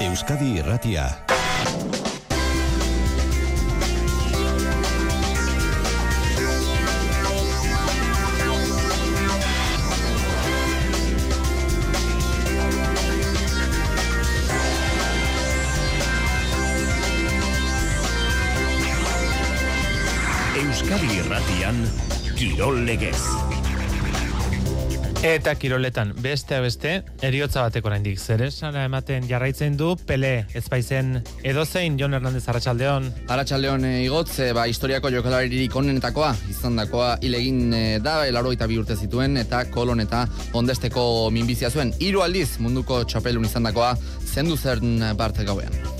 Euskadi Irratia. Euskadi Irratian Kirol Legez. Eta kiroletan beste beste eriotza bateko oraindik zer esana ematen jarraitzen du Pele ezbaizen edozein Jon Hernandez Arratsaldeon Arratxaldeon e, igotz, e, ba, historiako jokalaririk onenetakoa, izandakoa hilegin e, da, elaro eta bi urte zituen, eta kolon eta ondesteko minbizia zuen. Hiru aldiz munduko txapelun izandakoa zendu zern bart gauean.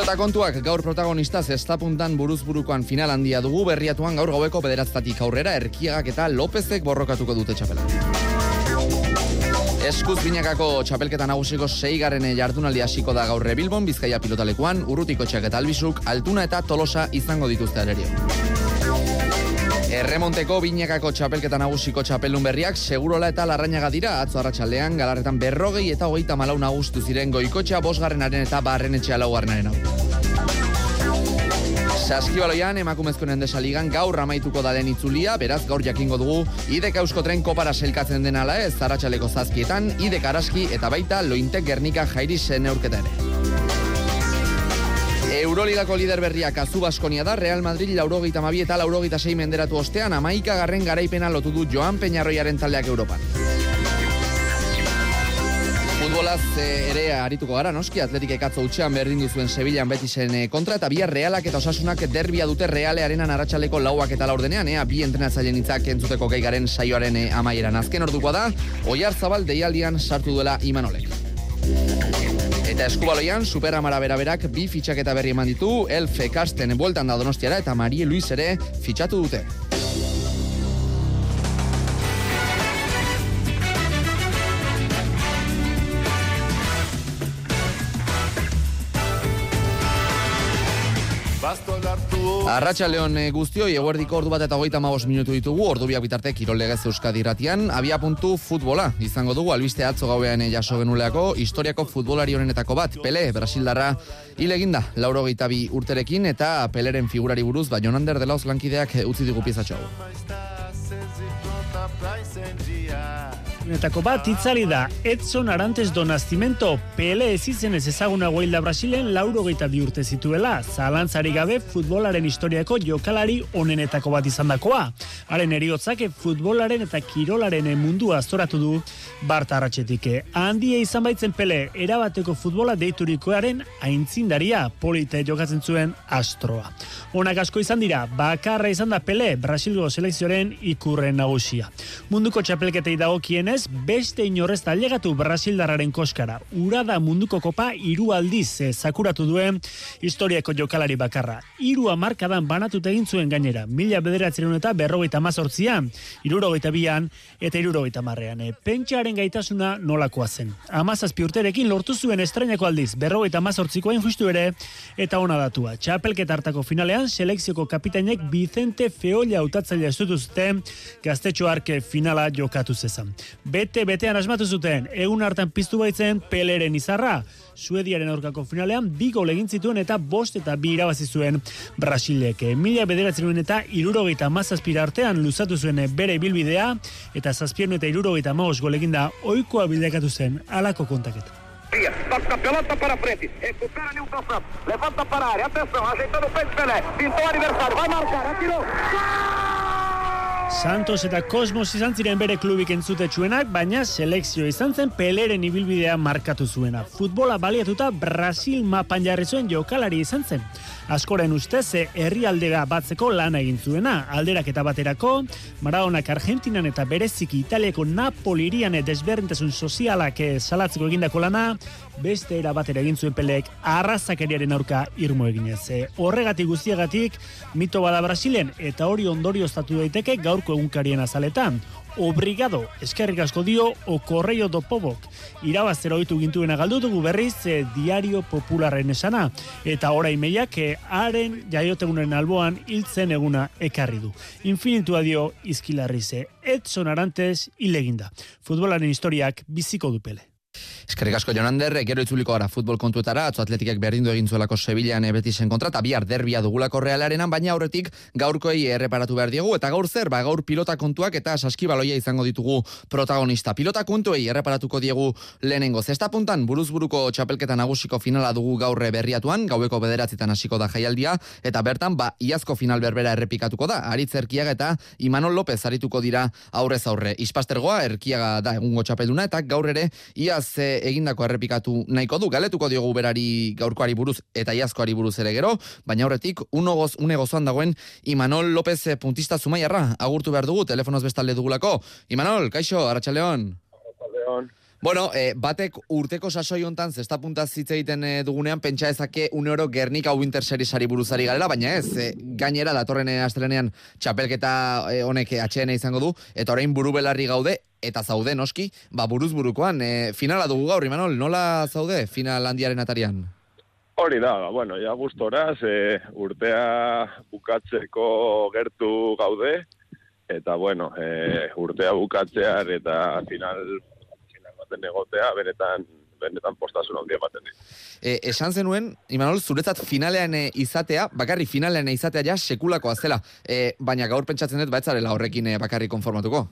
Pilota kontuak gaur protagonista zesta puntan buruz burukoan final handia dugu berriatuan gaur gaueko bederaztatik aurrera erkiagak eta Lopezek borrokatuko dute txapela. Eskuz binakako txapelketa nagusiko seigarren jardunaldi hasiko da gaur Bilbon Bizkaia pilotalekuan, urrutiko txak eta albizuk, altuna eta tolosa izango dituzte arerio. Erremonteko binakako txapelketa nagusiko txapelun berriak segurola eta larrainaga dira atzo arratsaldean galarretan berrogei eta hogeita malau nagustu ziren goikotxea bosgarrenaren eta barrenetxea laugarrenaren hau. Saskibaloian emakumezkoen endesaligan gaur amaituko da den itzulia, beraz gaur jakingo dugu idek eusko tren kopara selkatzen den ala ez zaratxaleko zazkietan, idek araski eta baita lointek gernika jairi zen ere. Euroligako lider berriak azu Baskonia da, Real Madrid laurogeita mabi eta laurogeita sei menderatu ostean, amaika garren garaipena lotu du Joan Peñarroiaren taldeak Europan. Futbolaz eh, ere arituko gara, noski, atletik ekatzo utxean berdin duzuen Sevillan betisen eh, kontra, eta bia realak eta osasunak derbia dute realearenan aratsaleko lauak eta laurdenean, ea, bi entrenatzaileen hitzak entzuteko gaigaren saioaren eh, amaieran. Azken ordukoa da, oiar zabal deialdian sartu duela imanolek. Eta eskubaloian, superamara beraberak bi fitxaketa berri eman ditu, Elfe Karsten bueltan da donostiara eta Marie Luis ere fitxatu dute. Arratxa Leon guztioi, eguerdiko ordu bat eta hogeita magos minutu ditugu, ordu biak bitarte kirolegez Euskadi iratian, abia puntu futbola, izango dugu, albiste atzo gauean jaso genuleako, historiako futbolari honenetako bat, Pele, Brasildarra, hile eginda, lauro bi urterekin, eta Peleren figurari buruz, ba, Jonander de Laos lankideak utzi digu piezatxo. Netako bat itzali da Edson Arantes do Nascimento Pele ez izen ez ezaguna guailda Brasilen lauro geita bi urte zituela zalantzari gabe futbolaren historiako jokalari onenetako bat izan dakoa. Haren eriotzak futbolaren eta kirolaren mundua aztoratu du Bart Arratxetik. Handia izan baitzen Pele erabateko futbola deiturikoaren aintzindaria polite jokatzen zuen astroa. Onak asko izan dira, bakarra izan da Pele Brasilgo selekzioaren ikurren nagusia. Munduko txapelketei dagokienez beste inorrez tailegatu Brasildarraren koskara. Ura da munduko kopa hiru aldiz eh, zakuratu duen historiako jokalari bakarra. Hiru hamarkadan banatu egin zuen gainera. Mila bederatzen eta berrogeita mazortzian, irurogeita bian eta irurogeita marrean. E, pentsaren gaitasuna nolakoa zen. Amazazpi urterekin lortu zuen estrainako aldiz, berrogeita mazortzikoa justu ere, eta ona datua. Txapelket hartako finalean, selekzioko kapitainek Vicente Feolla autatzailea estutu zuten, gaztetxo arke finala jokatu zezan bete betean asmatu zuten egun hartan piztu baitzen peleren izarra. Suediaren aurkako finalean bi gol egin zituen eta bost eta bi irabazi zuen Brasilek. Mila bederatzen eta irurogeita mazazpira artean luzatu zuen bere bilbidea eta zazpiernu eta irurogeita maos gol eginda oikoa bidekatu zen alako kontaketa. Toca a pelota para frente. Recupera Nilton Santos. Levanta para a área. Atenção, ajeitando o peito Pelé. Pintou o adversário. Vai marcar. Atirou. Santos eta Cosmos izan ziren bere klubik entzutetsuenak, baina selekzio izan zen peleren ibilbidea markatu zuena. Futbola baliatuta Brasil mapan jarri zuen jokalari izan zen. Askoren ustez, herrialdega batzeko lana egin zuena. Alderak eta baterako, Maradonak Argentinan eta bereziki Italiako Napolirian desberdintasun sozialak salatzeko egindako lana, beste era batera egin zuen pelek arrazakeriaren aurka irmo eginez. Horregatik guztiagatik, mito bada Brasilen eta hori ondorio estatu daiteke gaurko egunkarien azaletan. Obrigado, eskerrik asko dio, o correio do pobok. Irabaztero oitu gintuena galdutugu berriz, e, diario popularren esana. Eta ora imeiak, e, haren jaiotegunen alboan hiltzen eguna ekarri du. Infinitua dio izkilarrize, Edson Arantes hileginda. Futbolaren historiak biziko dupele. Eskerrik asko Jonander, gero itzuliko gara futbol kontuetara, atzo atletikak berdindu egin zuelako Sevillaan eh, Betisen kontra, eta bihar derbia dugulako realarenan, baina aurretik gaurkoei erreparatu behar diegu, eta gaur zer, ba, gaur pilota kontuak eta saskibaloia izango ditugu protagonista. Pilota kontuei erreparatuko diegu lehenengo. Zesta puntan, buruz buruko txapelketa nagusiko finala dugu gaurre berriatuan, gaueko bederatzitan hasiko da jaialdia, eta bertan, ba, iazko final berbera errepikatuko da, Aritz Erkiaga eta Imanol López arituko dira aurrez aurre. Ispastergoa, Erkiaga da egungo txapelduna, eta gaur ere, iaz eh, egindako errepikatu nahiko du, galetuko diogu berari gaurkoari buruz eta iazkoari buruz ere gero, baina horretik, uno goz, une gozoan dagoen Imanol López eh, puntista zumaiarra, agurtu behar dugu, telefonoz bestalde dugulako. Imanol, kaixo, Arratxaleon. Bueno, eh, batek urteko sasoi hontan zesta punta hitz egiten eh, dugunean pentsa ezake une oro Gernika Winter Series ari buruzari garela, baina ez, eh, gainera datorren eh, astelenean txapelketa honek atxeena izango du, eta orain buru belarri gaude, eta zaude noski, ba buruz burukoan, finala dugu gaur, Imanol, nola zaude final handiaren atarian? Hori da, ba, bueno, ja gustora, ze urtea bukatzeko gertu gaude, eta bueno, e, urtea bukatzear eta final, baten egotea, benetan, benetan postasun handia baten dit. E, esan zenuen, Imanol, zuretzat finalean e, izatea, bakarri finalean e, izatea ja sekulakoa zela, e, baina gaur pentsatzen dut baitzarela horrekin e, bakarri konformatuko.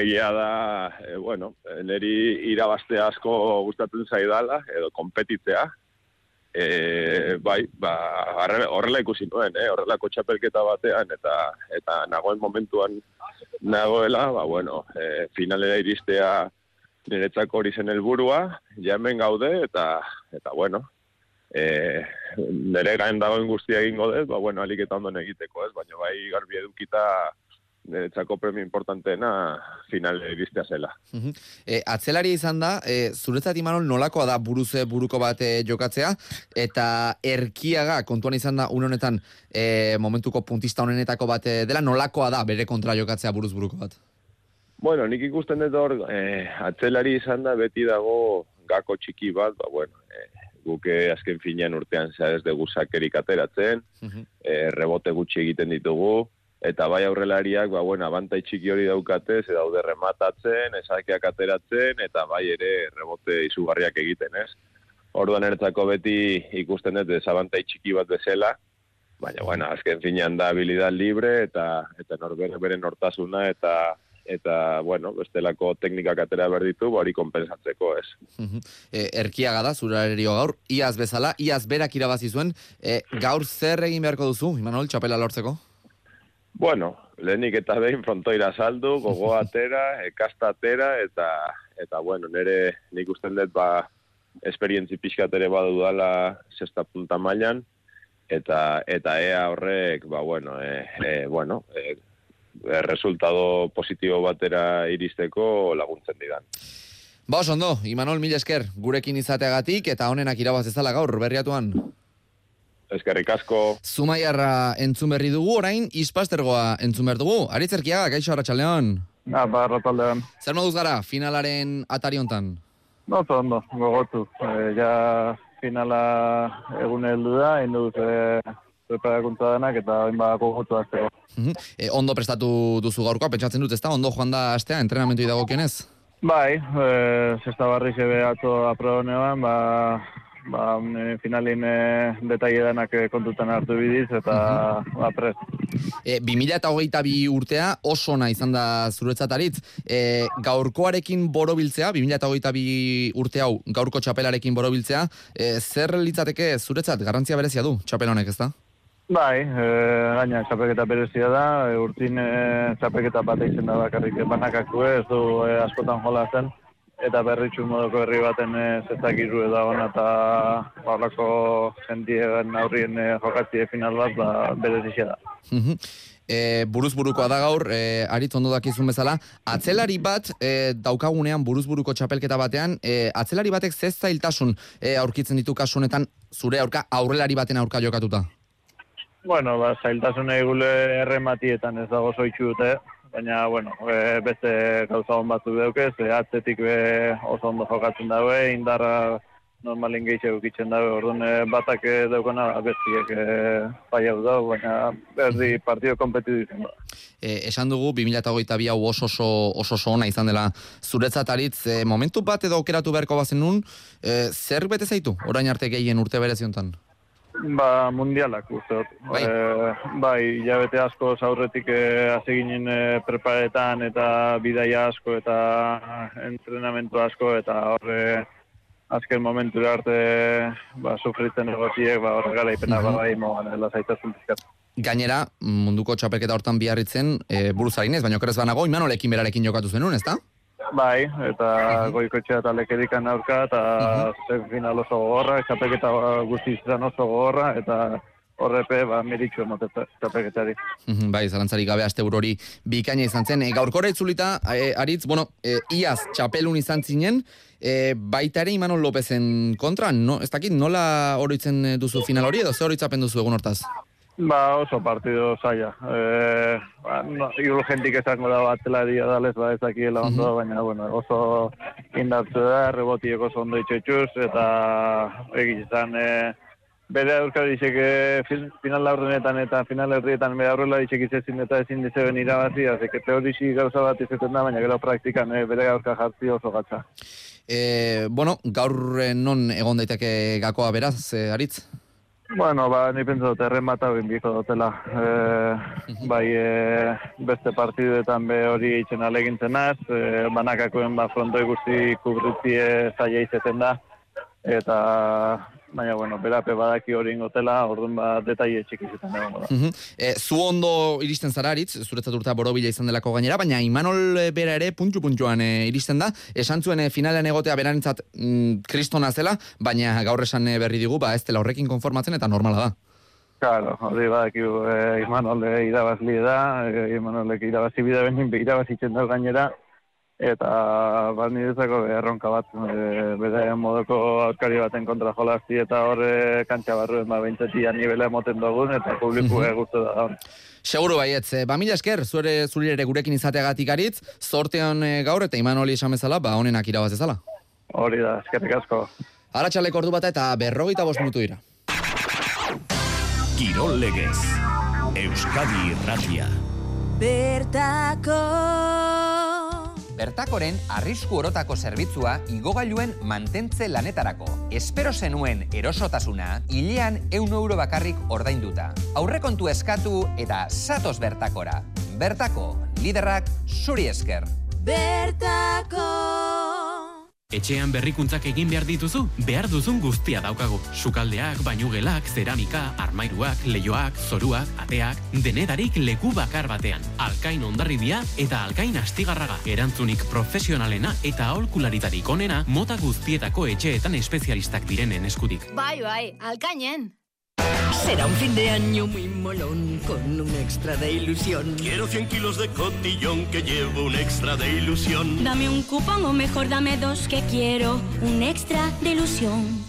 Egia da, e, bueno, niri irabazte asko gustatzen zaidala, edo kompetitzea, e, bai, ba, horrela ikusi nuen, eh, horrelako txapelketa batean, eta eta nagoen momentuan nagoela, ba, bueno, e, finalera iristea niretzako hori zen helburua, ja hemen gaude, eta, eta bueno, e, nire gain dagoen guztia egingo dut, ba, bueno, alik eta ondo egiteko, ez, baina bai garbi edukita niretzako premio importanteena finale iristea zela. E, atzelari izan da, e, zuretzat Imanol nolakoa da buruze buruko bat e, jokatzea, eta erkiaga kontuan izan da un honetan e, momentuko puntista honenetako bat e, dela, nolakoa da bere kontra jokatzea buruz buruko bat? Bueno, nik ikusten dut hor, eh, atzelari izan da beti dago gako txiki bat, ba, bueno, eh, guke azken finean urtean zea ez dugu sakerik ateratzen, Mhm. eh, rebote gutxi egiten ditugu, eta bai aurrelariak, ba, bueno, abantai txiki hori daukate, ze daude rematatzen, esakeak ateratzen, eta bai ere rebote izugarriak egiten, ez? Orduan eretzako beti ikusten dut desabantai txiki bat bezala, baina, bueno, azken finean da habilidad libre, eta, eta norbere bere nortasuna, eta eta, bueno, bestelako teknikak atera behar ditu, ba, hori konpensatzeko, ez. E, erkiaga da, zurarerio gaur, iaz bezala, iaz berak irabazi zuen, e, gaur zer egin beharko duzu, Imanol, txapela lortzeko? Bueno, lehenik eta behin frontoira saldu, gogo atera, ekasta atera, eta, eta bueno, nire nik usten dut ba, esperientzi pixkat ere badu dala sexta punta mailan, eta, eta ea horrek, ba, bueno, e, e, bueno, e, e, resultado positibo batera iristeko laguntzen didan. Ba, oso ondo, Imanol, mila esker, gurekin izateagatik, eta honenak irabaz ezala gaur, berriatuan. Eskerrik asko, Zumaiarra entzun berri dugu, orain, ispastergoa entzun behar dugu. Aritzerkiaga, kaixo arratsaldeon. Ah, ba, rataldean. Zer moduz gara, finalaren atari hontan? No, ondo, gogotu. E, ja finala egun heldu da, indu e, preparakuntza denak eta hain ba gogotu azteko. Mhm. E, ondo prestatu duzu gaurkoa, pentsatzen dut, ezta? Ondo joan da astea, entrenamentu dagokienez? Bai, e, zesta barri zebe atzo aprobonean, ba, ba, e, finalin e, detaile denak e, kontutan hartu bidiz eta ba, prest. E, 2008 bi urtea oso ona izan da zuretzat aritz. E, gaurkoarekin borobiltzea, 2008 bi urte hau gaurko txapelarekin borobiltzea, e, zer litzateke zuretzat garrantzia berezia du txapel honek, ezta? Bai, e, gaina txapeketa berezia da, e, urtin e, txapeketa bat eizen da bakarrik banakako ez du e, askotan jola zen, eta berritxu modoko herri baten e, zestakiru edo ona eta horrako jentien aurrien e, jokatzie final bat ba, berezia da. Mhm. E, buruz burukoa da gaur, e, aritz ondo dakizun bezala, atzelari bat e, daukagunean buruz buruko txapelketa batean, e, atzelari batek zez zailtasun e, aurkitzen ditu kasu honetan zure aurka aurrelari baten aurka jokatuta. Bueno, ba, zailtasun egule errematietan ez dago zoitxu dute, baina, bueno, e, beste gauza hon batzu deukez, e, atzetik be oso ondo jokatzen daue, indarra normalin gehiago egitzen dabe, orduan eh, batak eh, daukana bestiek bai hau da, baina berdi partio kompetitu izan da. E, esan dugu 2008 hau oso oso, oso oso ona izan dela zuretzat aritz, e, momentu bat edo okeratu beharko bazen nun, e, zer bete zaitu, orain arte gehien urte bereziontan? Ba, mundialak uste dut. Bai. Eh, bai, jabete asko aurretik eh, hasi ginen eh, preparetan eta bidaia asko eta entrenamentu asko eta horre azken momentu arte ba, sufritzen egotiek, ba, horre garaipena Mhm. ba, bai, mogan, lasaitasun pizkat. Gainera, munduko txapelketa hortan biarritzen, e, buruz harinez, baina okerez banago, imanolekin berarekin jokatu zenun, ezta? Bai, eta goikotxea eta lekedikan aurka, eta uh final oso gogorra, txapelketa guzti izan oso gogorra, eta horrepe, ba, meritxu emotetza txapelketari. Mhm, Bai, zalantzarik gabe aste hori bikaina izan zen. E, gaurkora itzulita, e, aritz, bueno, e, iaz txapelun izan zinen, e, baita ere Imanol Lopezen kontra, no, ez dakit nola oroitzen duzu final hori edo ze oroitzapen duzu egun hortaz? Ba, oso partido zaila. E, ba, no, urgentik esango da batzelari adalez, ba, ez dakiela ondo, baina, bueno, oso indartzu da, rebotiek oso ondo itxetxuz, eta egizan, e, bere aurka dizek fin- final laurdenetan eta final herrietan bere aurrela dizek izezin eta ezin dizeben irabazi, azek, teorisi gauza bat izaten da, baina gero praktikan e, bere aurka jartzi oso gatza. E, bueno, gaur eh, non egon daiteke gakoa beraz, e, aritz? Bueno, ba, ni pentsa dut, erren bat dutela. E, bai, e, beste partiduetan be hori itxen alegintzen az, e, banakakoen ba, frontoi guzti kubritzie zaila izeten da, eta, baina, bueno, berape badaki hori ingotela, orduan ba, detaile txiki izaten egongo da. Mhm. E, zu ondo iristen zara aritz, zuretzat urta borobila izan delako gainera, baina Imanol e, bera ere puntu-puntuan e, iristen da, esan zuen e, finalean egotea berantzat mm, kristona zela, baina gaur esan berri digu, ba ez dela horrekin konformatzen eta normala da. Claro, hori badaki e, Imanol irabazli da, e, Imanolek irabazi bida benin, be irabazitzen da gainera, eta bat niretzako erronka bat, e, bere modoko aurkari baten kontra jolazti, eta hor e, kantxa barruen ba, bintzetia nivela emoten dugun, eta publiku Mhm. mm da gaur. Seguru baietz, ba mila esker, zuere zuri ere gurekin izateagatik aritz, zortean e, gaur eta Imanoli esan bezala, ba honenak irabaz ezala. Hori da, eskerrik asko. Arratxaleko ordu bata eta berrogeita bost minutu dira. Kirol legez. Euskadi Irratia. Bertako Bertakoren arrisku orotako zerbitzua igogailuen mantentze lanetarako. Espero zenuen erosotasuna, hilean eun euro bakarrik ordainduta. Aurrekontu eskatu eta satos bertakora. Bertako, liderrak zuri esker. Bertako Etxean berrikuntzak egin behar dituzu? Behar duzun guztia daukagu. Sukaldeak, bainugelak, zeramika, armairuak, leioak, zoruak, ateak, denedarik leku bakar batean. Alkain ondarribia eta alkain astigarraga. Erantzunik profesionalena eta aholkularitarik onena mota guztietako etxeetan espezialistak direnen eskutik. Bai, bai, alkainen. Será un fin de año muy molón con un extra de ilusión. Quiero 100 kilos de cotillón que llevo un extra de ilusión. Dame un cupón o mejor dame dos que quiero un extra de ilusión.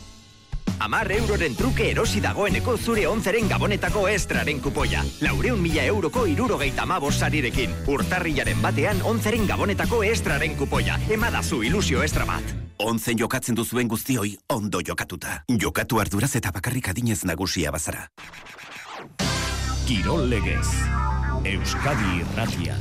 Amar euroren truke erosi dagoeneko zure onzeren gabonetako estraren kupoia. Laureun mila euroko irurogeita mabos sarirekin. Urtarrilaren batean onzeren gabonetako estraren kupoia. Emadazu ilusio estra bat. Onzen jokatzen duzuen guztioi ondo jokatuta. Jokatu arduraz eta bakarrik adinez nagusia bazara. Kirol legez. Euskadi Irratia.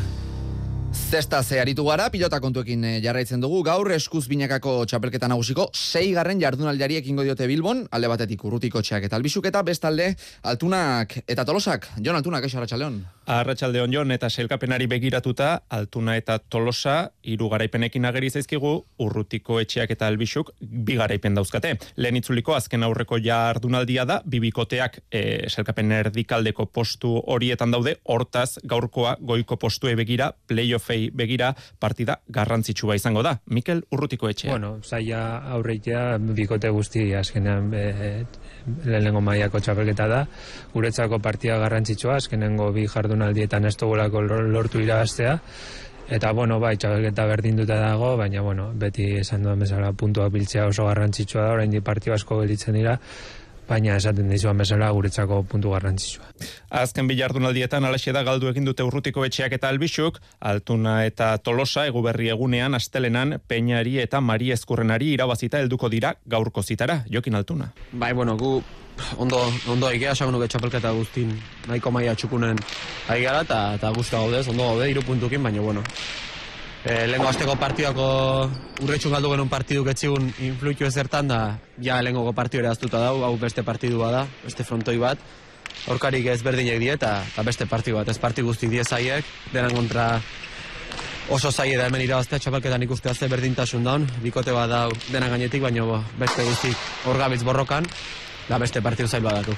Zesta ze aritu gara, pilota kontuekin eh, jarraitzen dugu, gaur eskuz binakako txapelketa nagusiko, sei garren jardunaldiari ekingo diote Bilbon, alde batetik urrutiko txeak eta albizuk eta bestalde altunak eta tolosak. Jon altunak, eixo Arratxaldeon. Arratsaldeon Jon eta selkapenari begiratuta, altuna eta tolosa hiru garaipenekin ageri zaizkigu, urrutiko etxeak eta albixuk bi garaipen dauzkate. Lehen itzuliko azken aurreko jardunaldia da, bibikoteak e, selkapen erdikaldeko postu horietan daude, hortaz gaurkoa goiko postue begira, playoffei begira, partida garrantzitsua izango da. Mikel urrutiko etxea. Bueno, zaila aurreitea bikote guzti azkenean e, lehenengo mailako txapelketa da. Guretzako partida garrantzitsua, azkenengo bi jardunaldietan ez dugulako lortu irabaztea. Eta, bueno, bai, txapelketa berdinduta dago, baina, bueno, beti esan duen bezala puntua biltzea oso garrantzitsua da, orain partio asko gelditzen dira, baina esaten dizuan bezala guretzako puntu garrantzitsua. Azken bilardunaldietan alaxe da galdu egin dute urrutiko etxeak eta albixuk, Altuna eta Tolosa eguberri egunean astelenan Peñari eta Mari Ezkurrenari irabazita helduko dira gaurko zitara, Jokin Altuna. Bai, bueno, gu ondo, ondo egia esan nuke txapelketa guztin nahiko maia txukunen ari gara eta, guzti gaudez, ondo gaude, iru puntukin, baina bueno. E, lehenko azteko partidako urretxun galdu genuen partiduk etxigun influitu ezertan da ja lehenko partidu ere aztuta dau, hau beste partidua da, beste frontoi bat. Horkarik ez berdinek die eta, eta beste partidu bat, ez partidu guzti die zaiek, denan kontra oso zaie da hemen irabaztea txapelketan ikustea ze berdintasun daun, bikote bat da denan gainetik, baina bo, beste guztik orgabitz borrokan, da beste partidu zail badatu.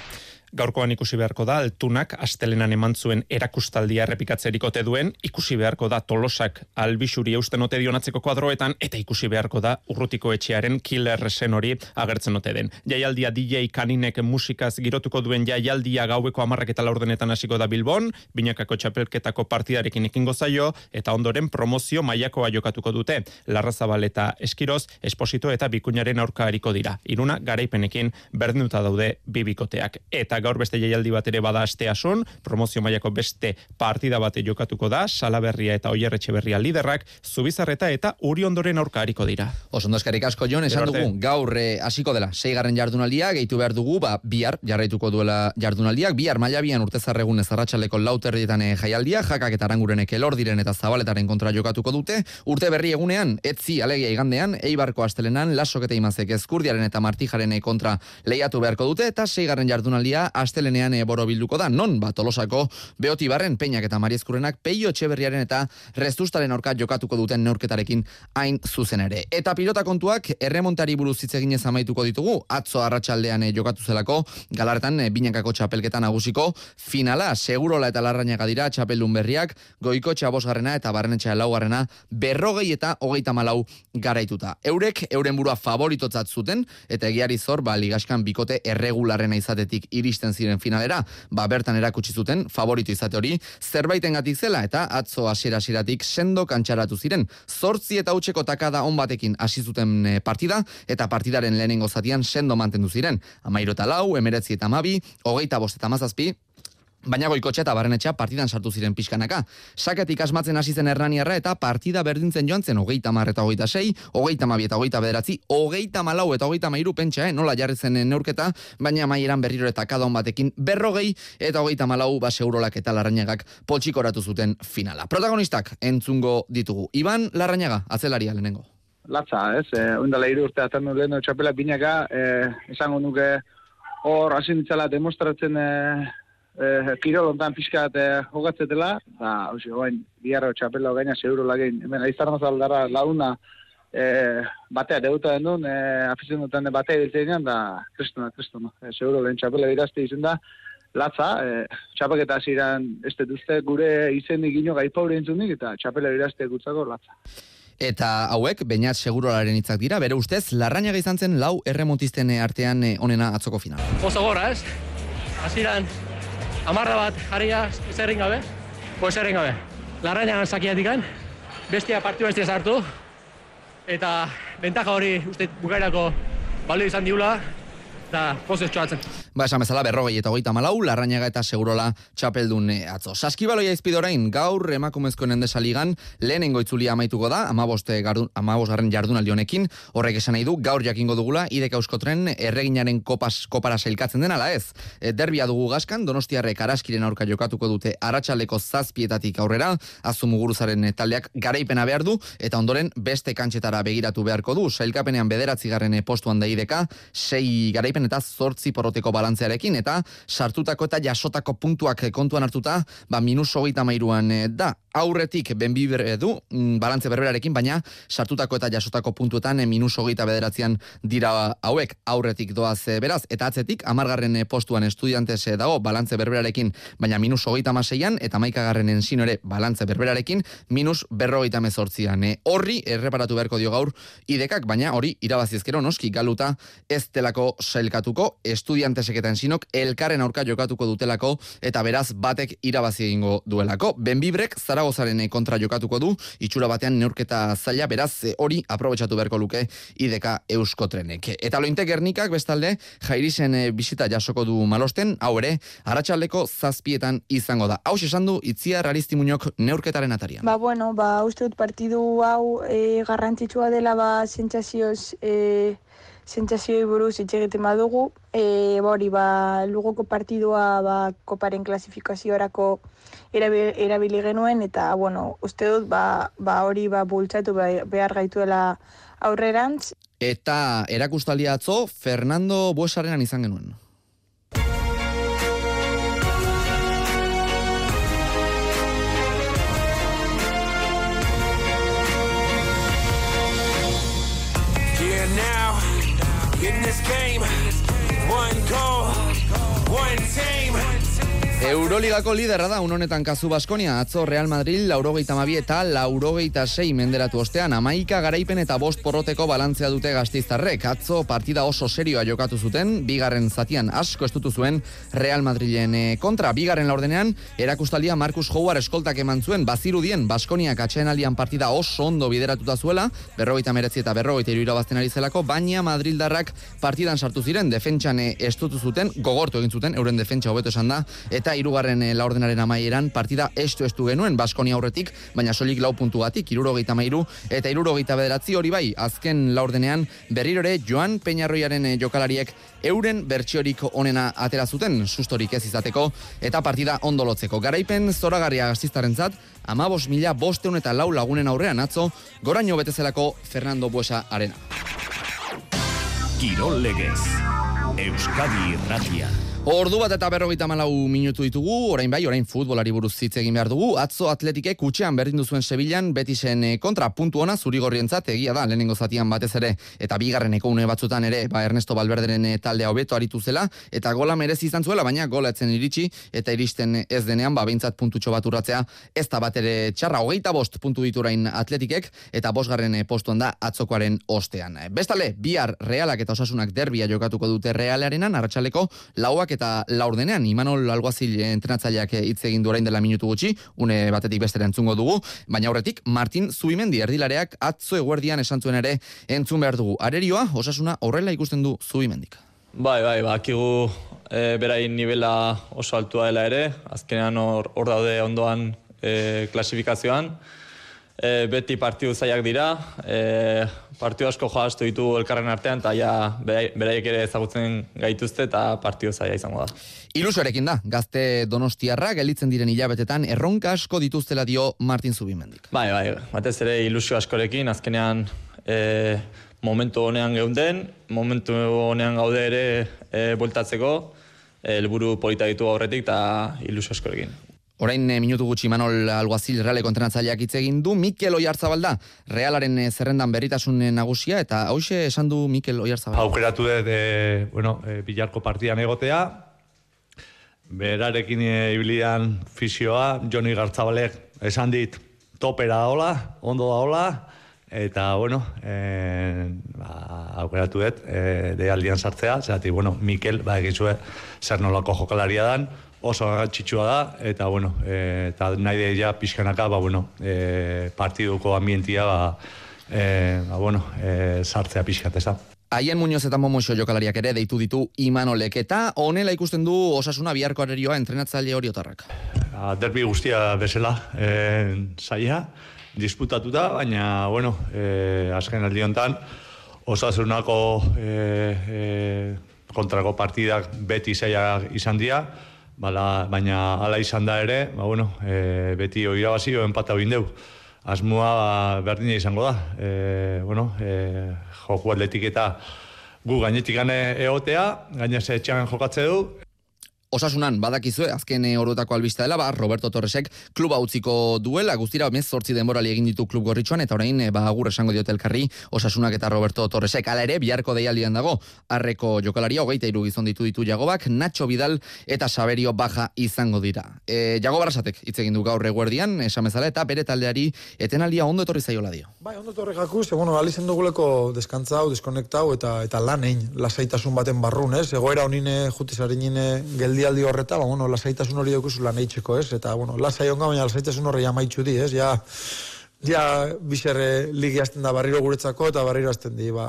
Gaurkoan ikusi beharko da, altunak astelenan eman zuen erakustaldia errepikatzerik ote duen, ikusi beharko da tolosak albixuri eusten ote dionatzeko kuadroetan, eta ikusi beharko da urrutiko etxearen killer zen hori agertzen ote den. Jaialdia DJ Kaninek musikaz girotuko duen jaialdia gaueko amarrak eta laurdenetan hasiko da Bilbon, binakako txapelketako partidarekin ekingo zaio, eta ondoren promozio mailakoa jokatuko dute. Larrazabal eta Eskiroz, Esposito eta Bikuñaren aurka hariko dira. Iruna garaipenekin berdinuta daude bibikoteak. Eta gaur beste jaialdi bat ere bada asteasun, promozio mailako beste partida bate jokatuko da, Salaberria eta Oierretxe berria liderrak, Zubizarreta eta Uri ondoren aurka hariko dira. Oso ondo eskerrik asko. Jon, esan dugu, gaur eh, hasiko dela, seigarren jardunaldia, gehitu behar dugu, ba, bihar jarraituko duela jardunaldiak, bihar mailabian urtezarregun ez arratsaleko lauterrietan eh, jaialdia, jakak eta arangurenek elor diren eta zabaletaren kontra jokatuko dute, urte berri egunean, etzi alegia igandean, eibarko astelenan, lasok eta imazek ezkurdiaren eta martijaren eh, kontra lehiatu beharko dute, eta seigarren jardunaldia astelenean e, borobilduko da, non bat tolosako beoti barren peinak eta mariezkurrenak peio etxeberriaren eta restustaren orka jokatuko duten neurketarekin hain zuzen ere. Eta pilota kontuak erremontari buruz hitz eginez amaituko ditugu, atzo arratsaldean e, jokatu zelako, galartan e, binakako txapelketa nagusiko, finala, segurola eta larrainaga dira txapeldun berriak, goiko txabosgarrena eta barrenetxa laugarrena, berrogei eta hogeita malau garaituta. Eurek, euren burua favoritotzat zuten, eta egiari zor, ba, ligaskan bikote erregularrena izatetik iristen ziren finalera, ba, bertan erakutsi zuten, favorito izate hori, zerbaitengatik zela, eta atzo hasiera hasieratik sendo kantxaratu ziren, zortzi eta utxeko takada on batekin hasi zuten eh, partida, eta partidaren lehenengo zatian sendo mantendu ziren. Amairo eta lau, emeretzi eta mabi, hogeita bost eta mazazpi, Baina goikotxe eta barrenetxea partidan sartu ziren pixkanaka. Saketik asmatzen hasi zen Hernaniarra eta partida berdintzen joan zen hogeita mar eta hogeita sei, hogeita mabi eta hogeita bederatzi, hogeita malau eta hogeita mairu pentsa, eh? nola jarri zen neurketa, baina maieran berriro eta kadon batekin berrogei eta hogeita malau base eurolak eta larrainagak potxikoratu zuten finala. Protagonistak entzungo ditugu. Iban Larrañaga, atzelaria lehenengo. latza, ez? E, Oindala hiru urte atzen lehen txapela binaka, e, esango nuke hor hasi demostratzen e, e, kirol ontan pixkat e, jogatzetela, da, hausi, oain, biharro txapela gaina seguro lagin, hemen aizarno zaldara launa e, batea debuta den duen, e, afizion duten batea diltzen da, kristona, kristona, e, seguro lehen txapela irazte izan da, latza, e, txapaketa hasieran ez dut uste gure izen gino gaipaure entzunik, eta txapela irazte gutzako latza. Eta hauek, bainat segurolaren hitzak dira, bere ustez, Larrañaga izan zen lau erremontisten eh, artean eh, onena atzoko finala. oso gora, ez? Hasieran amarra bat jarria ez errin gabe, pues errin gabe. Larrañagan zakiatikan, bestia partiu bestia sartu, eta bentaja hori uste bukaerako balio izan diula, eta pozez txoatzen. Ba, esan bezala, berrogei eta hogeita malau, Larrañaga eta Segurola txapeldun eh, atzo. Saskibaloia izpidorain, gaur emakumezkoen endesaligan, lehenengo itzulia amaituko da, amaboste gardun, amabosgarren jardunaldi honekin, horrek esan nahi du, gaur jakingo dugula, ideka euskotren erreginaren kopas, kopara sailkatzen den, ala ez. E, derbia dugu gaskan, donostiarrek araskiren aurka jokatuko dute aratsaleko zazpietatik aurrera, azumuguruzaren eh, taldeak garaipena behar du, eta ondoren beste kantxetara begiratu beharko du, sailkapenean bederatzigarren eh, postuan da ideka, sei garaipen eta zortzi porroteko balantzearekin, eta sartutako eta jasotako puntuak kontuan hartuta, ba, minus hogeita mairuan eh, da. Aurretik benbiber du, mm, balantze berberarekin, baina sartutako eta jasotako puntuetan eh, minus hogeita bederatzean dira hauek aurretik doaz eh, beraz, eta atzetik, amargarren postuan estudiantes dago, balantze berberarekin, baina minus hogeita maseian, eta maikagarren ensino ere balantze berberarekin, minus berrogeita mezortzian. Horri erreparatu beharko dio gaur idekak, baina hori irabaziezkero noski galuta ez delako sailka elkatuko, estudiantesek eta ensinok elkarren aurka jokatuko dutelako eta beraz batek irabazi egingo duelako. Benbibrek Zaragozaren eh, kontra jokatuko du, itxura batean neurketa zaila, beraz eh, hori aprobetsatu beharko luke ideka euskotrenek. Eta lointek gernikak bestalde, jairisen eh, bisita jasoko du malosten, hau ere, aratsaldeko zazpietan izango da. Hau esan du, itzia raristimunok neurketaren atarian. Ba, bueno, ba, uste dut partidu hau e, garrantzitsua dela ba, sentsazioz, e, sentsazioi buruz hitz egiten badugu. E, hori, ba, lugoko partidua ba, koparen klasifikaziorako erabil, erabili genuen, eta, bueno, uste dut, ba, ba hori ba, bultzatu be- behar gaituela aurrerantz. Eta erakustaldia atzo, Fernando Buesarenan izan genuen. This game, one goal. Euroligako liderra da, un honetan kazu Baskonia, atzo Real Madrid, laurogeita mabi eta laurogeita sei menderatu ostean, amaika garaipen eta bost porroteko balantzea dute gaztiztarrek. Atzo partida oso serioa jokatu zuten, bigarren zatian asko estutu zuen Real Madrilen eh, kontra. Bigarren laurdenean, erakustaldia Marcus Howard eskoltak eman zuen, bazirudien Baskoniak atxeen aldian partida oso ondo bideratuta zuela, berrogeita meretzi eta berrogeita iru irabazten ari zelako, baina Madrildarrak partidan sartu ziren, defentsan eh, estutu zuten, gogortu egin zuten, euren defentsa hobeto esan da, eta hirugarren eh, laurdenaren amaieran partida estu estu genuen Baskonia aurretik, baina solik lau puntugatik, irurogeita mairu eta irurogeita bederatzi hori bai, azken laurdenean berrirore Joan Peñarroiaren eh, jokalariek euren bertsiorik onena atera zuten, sustorik ez izateko, eta partida ondo lotzeko. Garaipen zoragarria gaztiztarentzat, amabos mila bosteun eta lau lagunen aurrean atzo, goraino betezelako Fernando Buesa arena. Kirol legez. Euskadi Irratia. Ordu bat eta berrogeita malau minutu ditugu, orain bai, orain futbolari buruz hitz egin behar dugu. Atzo atletikek kutxean berdindu zuen Sevillan, betisen eh, kontra puntu ona zurigorrientzat egia da, lehenengo zatian batez ere, eta bigarreneko une batzutan ere, ba, Ernesto Balberderen eh, taldea hobeto aritu zela, eta gola merezi izan zuela, baina gola etzen iritsi, eta iristen ez denean, ba, behintzat puntutxo bat urratzea, ez da bat ere txarra, hogeita bost puntu diturain atletikek, eta bosgarren eh, postuan da atzokoaren ostean. Bestale, bihar realak eta osasunak derbia jokatuko dute realearenan, arratsaleko lauak eta laurdenean, Imanol Alguazil entrenatzaileak hitz egin du orain dela minutu gutxi, une batetik bestera entzungo dugu, baina aurretik Martin Zubimendi erdilareak atzo eguerdian esan zuen ere entzun behar dugu. Arerioa, osasuna horrela ikusten du Zubimendik. Bai, bai, bakigu e, berain nivela oso altua dela ere, azkenean hor, hor daude ondoan e, klasifikazioan. E, beti partidu zaiak dira, e, partidu asko joaztu ditu elkarren artean, eta ja, berai- beraiek ere ezagutzen gaituzte eta partidu zaila izango da. Ilusoarekin da, gazte donostiarra gelitzen diren hilabetetan erronka asko dituztela dio Martin Zubimendik. Bai, bai, batez ere ilusio askorekin, azkenean e, momentu honean geunden, momentu honean gaude ere e, bueltatzeko, e, helburu polita ditu aurretik eta ilusio askorekin. Orain eh, minutu gutxi Manol Alguazil realeko entrenatzaileak hitz egin du. Mikel Oiartzabal da. Realaren eh, zerrendan berritasun eh, nagusia. Eta hause esan du Mikel Oiartzabal. Aukeratu dut, e, bueno, e, bilarko partidan egotea, berarekin e, ibilian fisioa, Joni Gartzabalek esan dit topera daola, ondo daola, eta, bueno, e, ba, aukeratu dut, e, deialdian sartzea, zeratik, bueno, Mikel, ba, egizue, zer nolako jokalaria dan, oso garrantzitsua da, eta, bueno, e, eta nahi de ja pixkanaka, ba, bueno, e, partiduko ambientia, ba, e, ba, bueno, e, sartzea pixkat, ez da. Haien Muñoz eta Momoxo jokalariak ere deitu ditu Imanolek eta honela ikusten du osasuna biharko arerioa entrenatzaile hori otarrak. A, derbi guztia bezala e, zaila, disputatuta, baina, bueno, e, azken aldi honetan, osasunako e, e, kontrako partidak beti zaila izan dira, bala, baina hala izan da ere, ba, bueno, e, beti o irabazi o empata deu. Asmoa ba, berdina izango da. E, bueno, e, joku atletik eta gu gainetik gane egotea, gainez etxean jokatze du, Osasunan badakizue azken eh, orduetako albista dela, ba, Roberto Torresek kluba utziko duela, guztira emez zortzi denborali egin ditu klub gorritxoan, eta orain eh, ba, agur esango diote elkarri Osasunak eta Roberto Torresek. Hala ere, biharko deialdian dago, arreko jokalaria, hogeita iru gizon ditu ditu Jagobak, Nacho Vidal eta Saberio Baja izango dira. E, Jago Barasatek hitz egin du gaur eguerdian, esamezala, eta bere taldeari etenaldia ondo etorri zaiola dio. Bai, ondo etorri jaku, ze, bueno, alizen duguleko deskantzau, deskonektau, eta eta lan egin, lasaitasun baten barrun, ez? Egoera honine jutisarinen geldialdi horreta, ba, bueno, lasaitasun hori daukuzu lan eitzeko, ez? Eta, bueno, lasai onga, baina lasaitasun horri amaitxu di, ez? Ja, ja, bizerre ligi hasten da barriro guretzako, eta barriro hasten di, ba,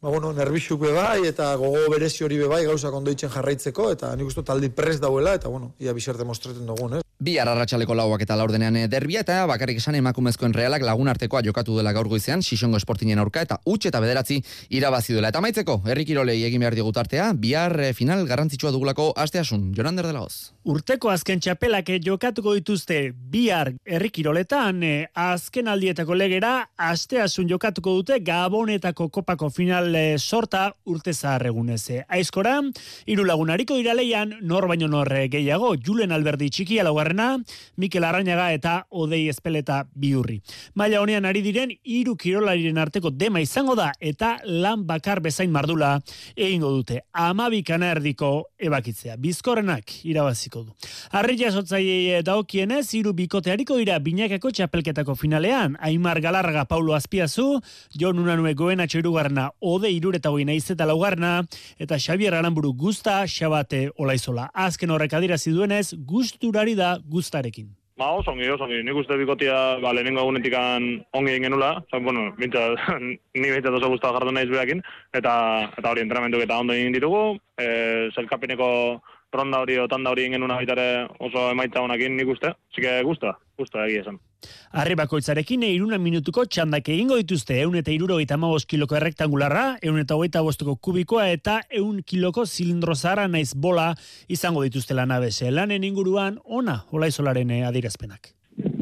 ba, bueno, nerbixuk bebai, eta gogo berezi hori bebai, gauzak ondoitzen jarraitzeko, eta nik uste taldi prest dauela, eta, bueno, ia bizer demostraten dugun, ez? Bi arratsaleko lauak eta laurdenean eh, derbia eta bakarrik esan emakumezkoen realak lagun artekoa jokatu dela gaur goizean Xixongo Esportinen aurka eta utxe eta bederatzi irabazi duela. Eta maitzeko, herrikirolei egin behar digutartea, bihar eh, final garrantzitsua dugulako asteasun. Jonander de la Hoz. Urteko azken txapelak jokatuko dituzte bihar herrikiroletan eh, azken aldietako legera asteasun jokatuko dute Gabonetako kopako final eh, sorta urte zaharregunez. Aizkora, hiru lagunariko dira leian, nor baino nor eh, gehiago, Julen Alberdi txikia laugarrena, Mikel Arrañaga eta Odei Espeleta biurri. Maila honean ari diren hiru kirolariren arteko dema izango da eta lan bakar bezain mardula egingo dute. Amabikana erdiko ebakitzea. Bizkorrenak irabaziko du. Arri jasotzaiei daokienez, hiru bikote hariko dira binakako txapelketako finalean. Aimar Galarraga Paulo Azpiazu, Jon Unanue Goena txoirugarna, Ode irureta hoi naizeta laugarna, eta Xabier Aramburu Gusta, Xabate Olaizola. Azken horrek adirazi duenez, gusturari da gustarekin. Ba, oso ongi, oso ongi. Nik uste bikotia, ba, lehenengo egunetik ongi egin genula. Zan, bueno, bintza, ni bintza oso guztua jartu naiz behakin. Eta, eta hori, entrenamendu eta ondo egin ditugu. E, zelkapeneko ronda hori o tanda hori egin genuna baitare oso emaitza honakin nik uste. Zike guztua, guztua egia esan. Arri bakoitzarekin iruna minutuko txandak egingo dituzte eun eta iruro eta kiloko errektangularra, eun eta hogeita bosteko kubikoa eta eun kiloko zilindro zara naiz bola izango dituzte lan abese. Lanen inguruan, ona, hola izolaren adirazpenak.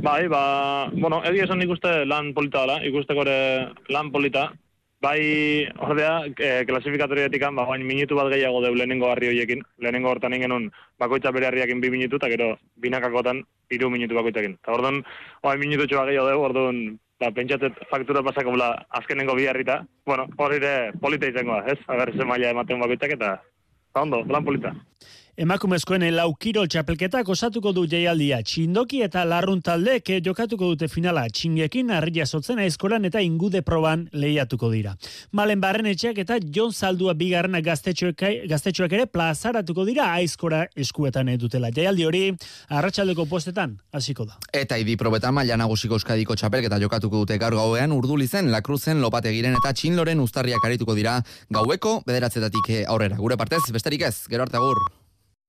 Bai, ba, bueno, egia esan nik uste lan polita dela, ikusteko lan polita, Bai, ordea, e, klasifikatorietik ba, bain minutu bat gehiago deu lehenengo harri horiekin. Lehenengo hortan ingen bakoitza bere harriakin bi minutu, eta gero binakakotan iru minutu bakoitzakin. Eta orduan, bain minutu txoa gehiago deu, orduan, ba, pentsatet faktura pasako bula azkenengo bi harrita. Bueno, hori ere polita izango da, ez? Agar, ze maila ematen bakoitzak eta, eta ondo, lan polita. Emakumezkoen laukiro txapelketak osatuko du jaialdia. Txindoki eta larrun taldeek jokatuko dute finala. Txingekin arria sotzen aizkoran eta ingude proban lehiatuko dira. Malen barren etxeak eta Jon Zaldua bigarrena gaztetxoek, gaztetxoek ere plazaratuko dira aizkora eskuetan edutela. Jaialdi hori arratsaldeko postetan hasiko da. Eta idi probetan maila nagusiko euskadiko txapelketa jokatuko dute gaur gauean urdulizen, lakruzen, lopategiren eta txinloren ustarriak arituko dira gaueko bederatzetatik aurrera. Gure partez, besterik ez, gero arte agur.